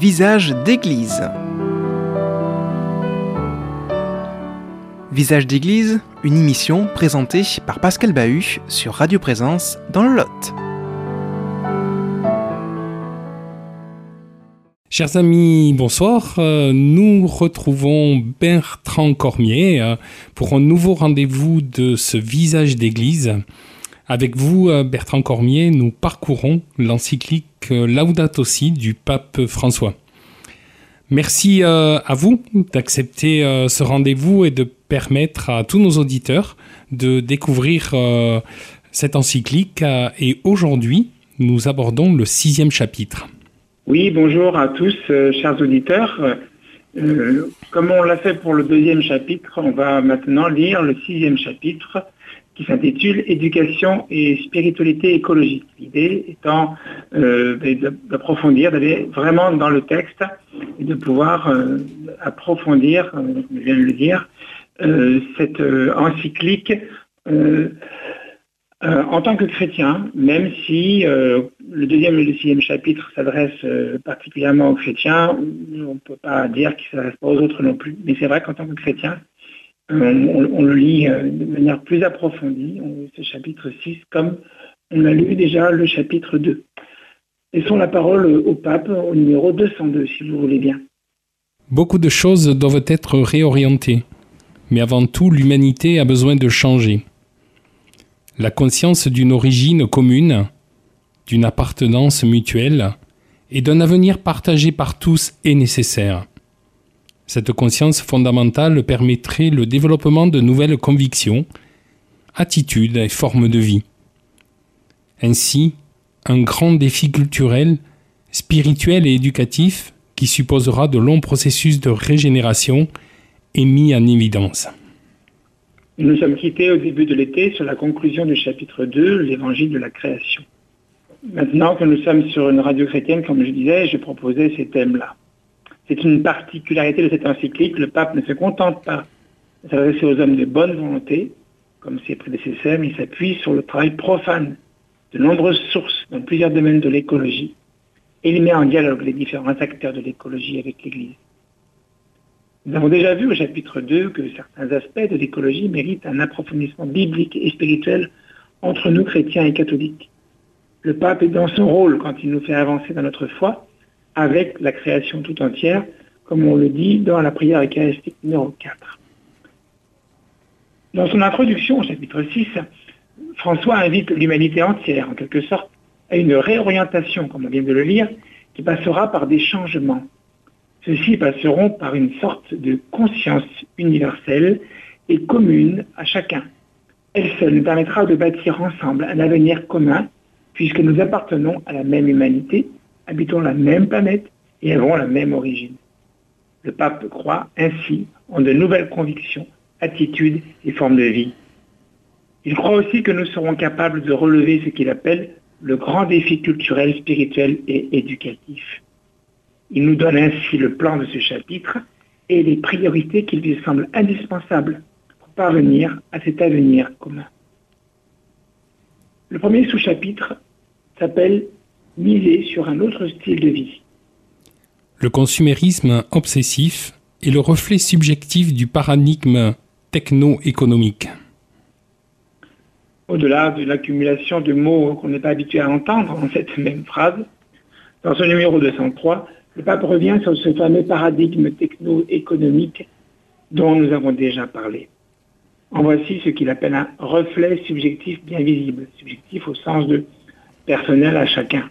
Visage d'église. Visage d'église, une émission présentée par Pascal Bahut sur Radio Présence dans le Lot. Chers amis, bonsoir. Euh, nous retrouvons Bertrand Cormier euh, pour un nouveau rendez-vous de ce visage d'église. Avec vous, euh, Bertrand Cormier, nous parcourons l'encyclique Laudato Si du pape François. Merci à vous d'accepter ce rendez-vous et de permettre à tous nos auditeurs de découvrir cette encyclique. Et aujourd'hui, nous abordons le sixième chapitre. Oui, bonjour à tous, euh, chers auditeurs. Euh, comme on l'a fait pour le deuxième chapitre, on va maintenant lire le sixième chapitre qui s'intitule Éducation et spiritualité écologique. L'idée étant euh, d'approfondir, d'aller vraiment dans le texte et de pouvoir approfondir, comme je viens de le dire, cette encyclique euh, en tant que chrétien, même si euh, le deuxième et le sixième chapitre s'adressent euh, particulièrement aux chrétiens, on ne peut pas dire qu'ils ne s'adressent pas aux autres non plus. Mais c'est vrai qu'en tant que chrétien, on, le lit de manière plus approfondie, ce chapitre 6, comme on a lu déjà le chapitre 2. Laissons la parole au pape au numéro 202, si vous voulez bien. Beaucoup de choses doivent être réorientées. Mais avant tout, l'humanité a besoin de changer. La conscience d'une origine commune, d'une appartenance mutuelle et d'un avenir partagé par tous est nécessaire. Cette conscience fondamentale permettrait le développement de nouvelles convictions, attitudes et formes de vie. Ainsi, un grand défi culturel, spirituel et éducatif qui supposera de longs processus de régénération est mis en évidence. Nous sommes quittés au début de l'été sur la conclusion du chapitre 2, l'évangile de la création. Maintenant que nous sommes sur une radio chrétienne, comme je disais, je proposais ces thèmes-là. C'est une particularité de cette encyclique. Le pape ne se contente pas de s'adresser aux hommes de bonne volonté, comme ses prédécesseurs, mais il s'appuie sur le travail profane de nombreuses sources dans plusieurs domaines de l'écologie. Et il met en dialogue les différents acteurs de l'écologie avec l'Église. Nous avons déjà vu au chapitre 2 que certains aspects de l'écologie méritent un approfondissement biblique et spirituel entre nous chrétiens et catholiques. Le pape est dans son rôle quand il nous fait avancer dans notre foi avec la création tout entière, comme on le dit dans la prière eucharistique numéro 4. Dans son introduction au chapitre 6, François invite l'humanité entière, en quelque sorte, à une réorientation, comme on vient de le lire, qui passera par des changements, ceux-ci passeront par une sorte de conscience universelle et commune à chacun. Elle seule nous permettra de bâtir ensemble un avenir commun, puisque nous appartenons à la même humanité, habitons la même planète et avons la même origine. Le pape croit ainsi en de nouvelles convictions, attitudes et formes de vie. Il croit aussi que nous serons capables de relever ce qu'il appelle le grand défi culturel, spirituel et éducatif. Il nous donne ainsi le plan de ce chapitre et les priorités qu'il lui semble indispensables pour parvenir à cet avenir commun. Le premier sous-chapitre s'appelle Miser sur un autre style de vie. Le consumérisme obsessif est le reflet subjectif du paradigme techno-économique. Au-delà de l'accumulation de mots qu'on n'est pas habitué à entendre dans cette même phrase, dans ce numéro 203, le pape revient sur ce fameux paradigme techno-économique dont nous avons déjà parlé. En voici ce qu'il appelle un reflet subjectif bien visible, subjectif au sens de personnel à chacun.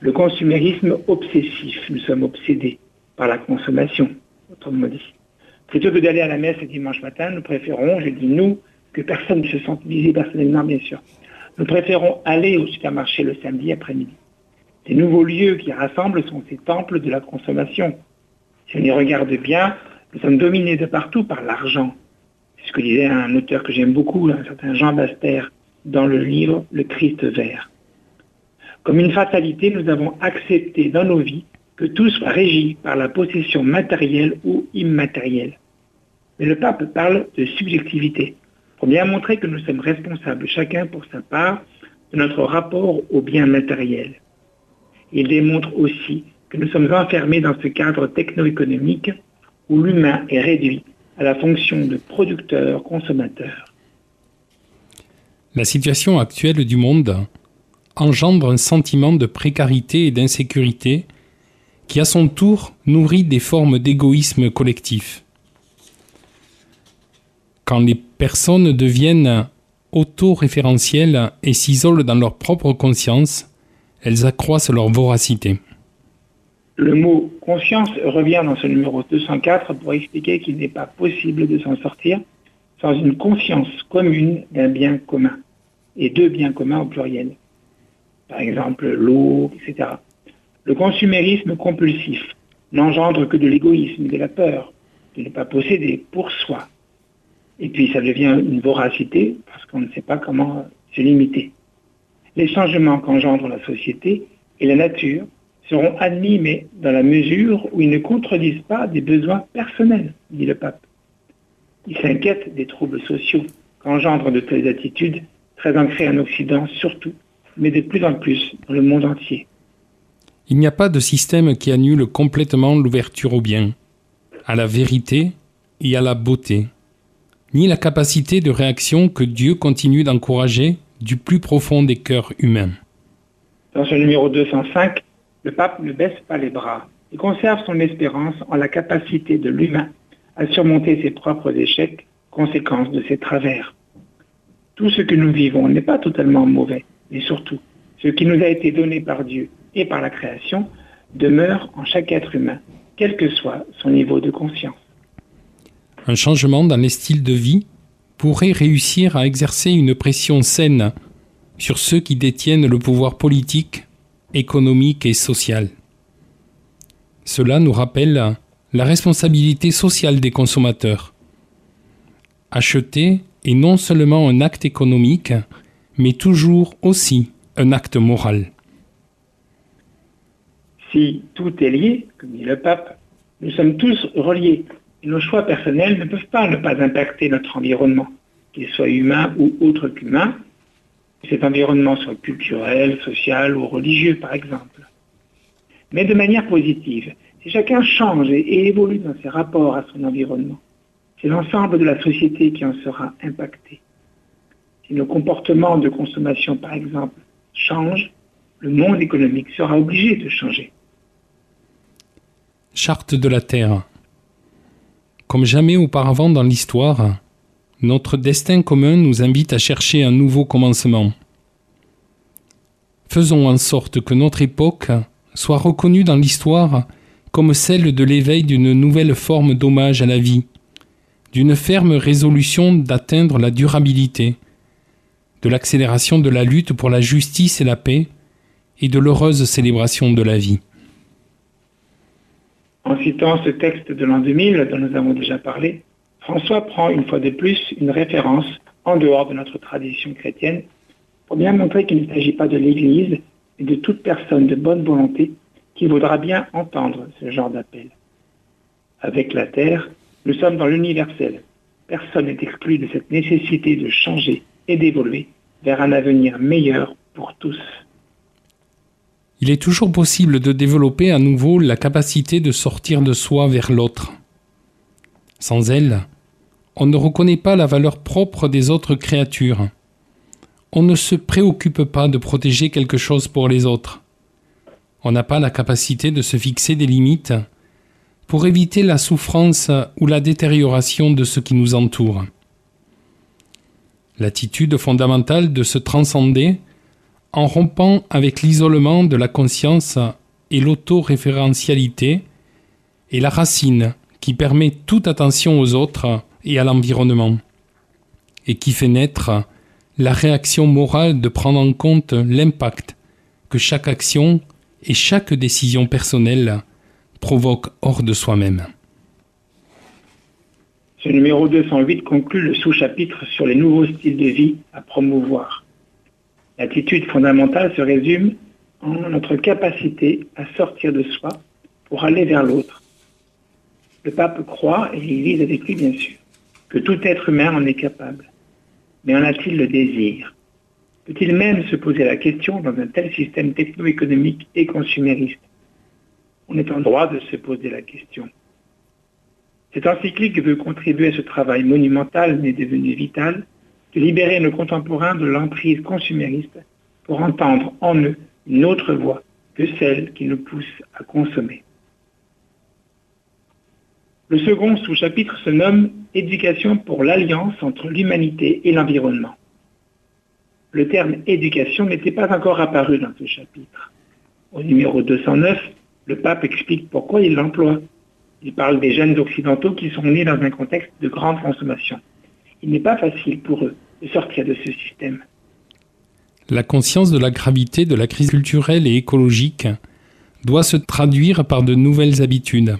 Le consumérisme obsessif, nous sommes obsédés par la consommation, autrement dit. Plutôt que d'aller à la messe le dimanche matin, nous préférons, je dis nous, que personne ne se sente visé personnellement bien sûr, nous préférons aller au supermarché le samedi après-midi. Ces nouveaux lieux qui rassemblent sont ces temples de la consommation. Si on y regarde bien, nous sommes dominés de partout par l'argent. C'est ce que disait un auteur que j'aime beaucoup, un certain Jean Baster, dans le livre Le Christ vert. Comme une fatalité, nous avons accepté dans nos vies que tout soit régi par la possession matérielle ou immatérielle. Mais le pape parle de subjectivité, pour bien montrer que nous sommes responsables chacun pour sa part de notre rapport au bien matériel. Il démontre aussi que nous sommes enfermés dans ce cadre techno-économique où l'humain est réduit à la fonction de producteur-consommateur. La situation actuelle du monde engendre un sentiment de précarité et d'insécurité qui à son tour nourrit des formes d'égoïsme collectif. Quand les personnes deviennent autoréférentielles et s'isolent dans leur propre conscience, elles accroissent leur voracité. Le mot conscience revient dans ce numéro 204 pour expliquer qu'il n'est pas possible de s'en sortir sans une conscience commune d'un bien commun, et deux biens communs au pluriel. Par exemple, l'eau, etc. Le consumérisme compulsif n'engendre que de l'égoïsme de la peur, de ne pas posséder pour soi. Et puis ça devient une voracité parce qu'on ne sait pas comment se limiter. Les changements qu'engendre la société et la nature seront admis, mais dans la mesure où ils ne contredisent pas des besoins personnels, dit le pape. Il s'inquiète des troubles sociaux qu'engendrent de telles attitudes, très ancrées en Occident surtout, mais de plus en plus dans le monde entier. Il n'y a pas de système qui annule complètement l'ouverture au bien, à la vérité et à la beauté, ni la capacité de réaction que Dieu continue d'encourager du plus profond des cœurs humains. Dans ce numéro 205, le pape ne baisse pas les bras et conserve son espérance en la capacité de l'humain à surmonter ses propres échecs, conséquences de ses travers. Tout ce que nous vivons n'est pas totalement mauvais, mais surtout, ce qui nous a été donné par Dieu et par la création demeure en chaque être humain, quel que soit son niveau de conscience. Un changement dans les styles de vie pourrait réussir à exercer une pression saine sur ceux qui détiennent le pouvoir politique économique et sociale. Cela nous rappelle la responsabilité sociale des consommateurs. Acheter est non seulement un acte économique, mais toujours aussi un acte moral. Si tout est lié, comme dit le pape, nous sommes tous reliés nos choix personnels ne peuvent pas ne pas impacter notre environnement, qu'il soit humain ou autre qu'humain, cet environnement soit culturel, social ou religieux, par exemple. Mais de manière positive, si chacun change et évolue dans ses rapports à son environnement, c'est l'ensemble de la société qui en sera impacté. Si nos comportements de consommation, par exemple, changent, le monde économique sera obligé de changer. Charte de la Terre. Comme jamais auparavant dans l'histoire, notre destin commun nous invite à chercher un nouveau commencement. Faisons en sorte que notre époque soit reconnue dans l'histoire comme celle de l'éveil d'une nouvelle forme d'hommage à la vie, d'une ferme résolution d'atteindre la durabilité, de l'accélération de la lutte pour la justice et la paix, et de l'heureuse célébration de la vie. En citant ce texte de l'an 2000 dont nous avons déjà parlé, François prend une fois de plus une référence en dehors de notre tradition chrétienne pour bien montrer qu'il ne s'agit pas de l'Église, mais de toute personne de bonne volonté qui voudra bien entendre ce genre d'appel. Avec la Terre, nous sommes dans l'universel. Personne n'est exclu de cette nécessité de changer et d'évoluer vers un avenir meilleur pour tous. Il est toujours possible de développer à nouveau la capacité de sortir de soi vers l'autre. Sans elle, on ne reconnaît pas la valeur propre des autres créatures. On ne se préoccupe pas de protéger quelque chose pour les autres. On n'a pas la capacité de se fixer des limites pour éviter la souffrance ou la détérioration de ce qui nous entoure. L'attitude fondamentale de se transcender en rompant avec l'isolement de la conscience et l'autoréférentialité est la racine qui permet toute attention aux autres et à l'environnement, et qui fait naître la réaction morale de prendre en compte l'impact que chaque action et chaque décision personnelle provoque hors de soi-même. Ce numéro 208 conclut le sous-chapitre sur les nouveaux styles de vie à promouvoir. L'attitude fondamentale se résume en notre capacité à sortir de soi pour aller vers l'autre. Le pape croit, et l'Église avec lui bien sûr, que tout être humain en est capable. Mais en a-t-il le désir? Peut-il même se poser la question dans un tel système techno-économique et consumériste? On est en droit de se poser la question. Cette encyclique veut contribuer à ce travail monumental mais devenu vital de libérer nos contemporains de l'emprise consumériste pour entendre en eux une autre voix que celle qui nous pousse à consommer. Le second sous-chapitre se nomme Éducation pour l'alliance entre l'humanité et l'environnement. Le terme éducation n'était pas encore apparu dans ce chapitre. Au numéro 209, le pape explique pourquoi il l'emploie. Il parle des jeunes occidentaux qui sont nés dans un contexte de grande consommation. Il n'est pas facile pour eux de sortir de ce système. La conscience de la gravité de la crise culturelle et écologique doit se traduire par de nouvelles habitudes.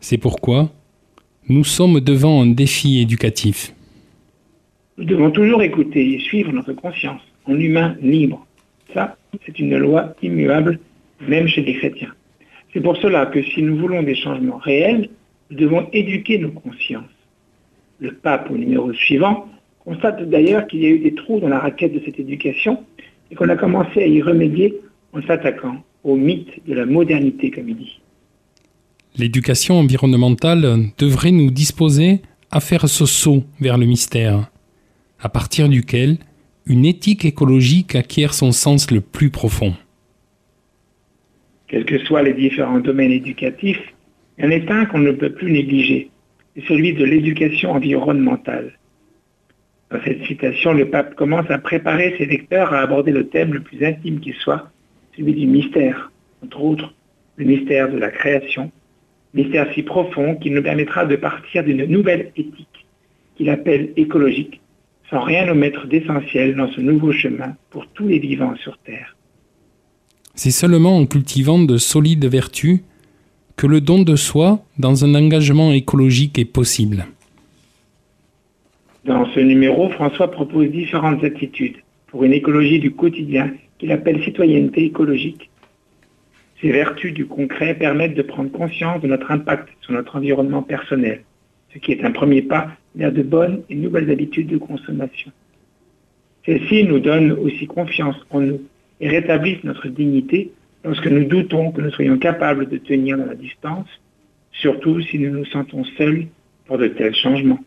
C'est pourquoi nous sommes devant un défi éducatif. Nous devons toujours écouter et suivre notre conscience en humain libre. Ça, c'est une loi immuable, même chez les chrétiens. C'est pour cela que si nous voulons des changements réels, nous devons éduquer nos consciences. Le pape, au numéro suivant, constate d'ailleurs qu'il y a eu des trous dans la raquette de cette éducation et qu'on a commencé à y remédier en s'attaquant au mythe de la modernité, comme il dit. L'éducation environnementale devrait nous disposer à faire ce saut vers le mystère, à partir duquel une éthique écologique acquiert son sens le plus profond. Quels que soient les différents domaines éducatifs, il en est un qu'on ne peut plus négliger, c'est celui de l'éducation environnementale. Dans cette citation, le pape commence à préparer ses lecteurs à aborder le thème le plus intime qui soit, celui du mystère, entre autres le mystère de la création, mystère si profond qu'il nous permettra de partir d'une nouvelle éthique qu'il appelle écologique, sans rien omettre d'essentiel dans ce nouveau chemin pour tous les vivants sur Terre. C'est seulement en cultivant de solides vertus que le don de soi dans un engagement écologique est possible. Dans ce numéro, François propose différentes attitudes pour une écologie du quotidien qu'il appelle citoyenneté écologique. Ces vertus du concret permettent de prendre conscience de notre impact sur notre environnement personnel, ce qui est un premier pas vers de bonnes et nouvelles habitudes de consommation. Celles-ci nous donnent aussi confiance en nous et rétablissent notre dignité lorsque nous doutons que nous soyons capables de tenir dans la distance, surtout si nous nous sentons seuls pour de tels changements.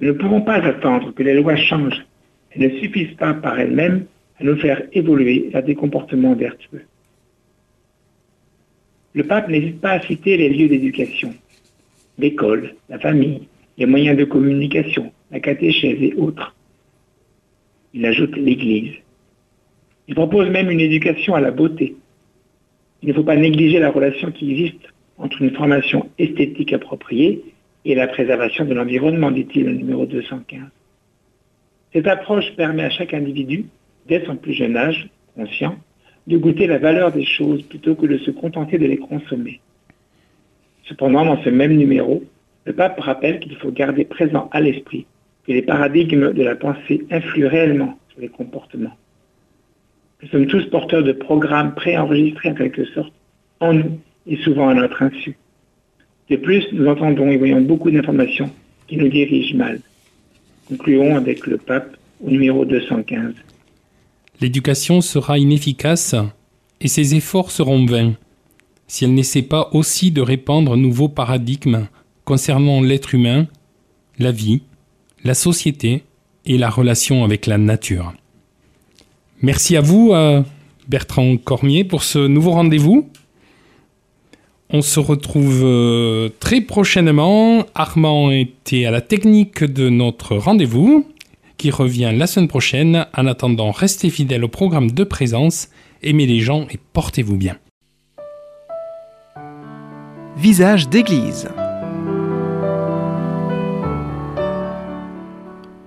Nous ne pouvons pas attendre que les lois changent. Elles ne suffisent pas par elles-mêmes à nous faire évoluer vers des comportements vertueux. Le pape n'hésite pas à citer les lieux d'éducation, l'école, la famille, les moyens de communication, la catéchèse et autres. Il ajoute l'Église. Il propose même une éducation à la beauté. Il ne faut pas négliger la relation qui existe entre une formation esthétique appropriée et la préservation de l'environnement, dit-il au numéro 215. Cette approche permet à chaque individu, dès son plus jeune âge, conscient, de goûter la valeur des choses plutôt que de se contenter de les consommer. Cependant, dans ce même numéro, le pape rappelle qu'il faut garder présent à l'esprit que les paradigmes de la pensée influent réellement sur les comportements. Nous sommes tous porteurs de programmes préenregistrés en quelque sorte, en nous et souvent à notre insu. De plus, nous entendons et voyons beaucoup d'informations qui nous dirigent mal. Concluons avec le pape au numéro 215. L'éducation sera inefficace et ses efforts seront vains si elle n'essaie pas aussi de répandre un nouveau paradigme concernant l'être humain, la vie, la société et la relation avec la nature. Merci à vous, euh, Bertrand Cormier, pour ce nouveau rendez-vous. On se retrouve euh, très prochainement. Armand était à la technique de notre rendez-vous qui revient la semaine prochaine. En attendant, restez fidèles au programme de présence, aimez les gens et portez-vous bien. Visage d'église.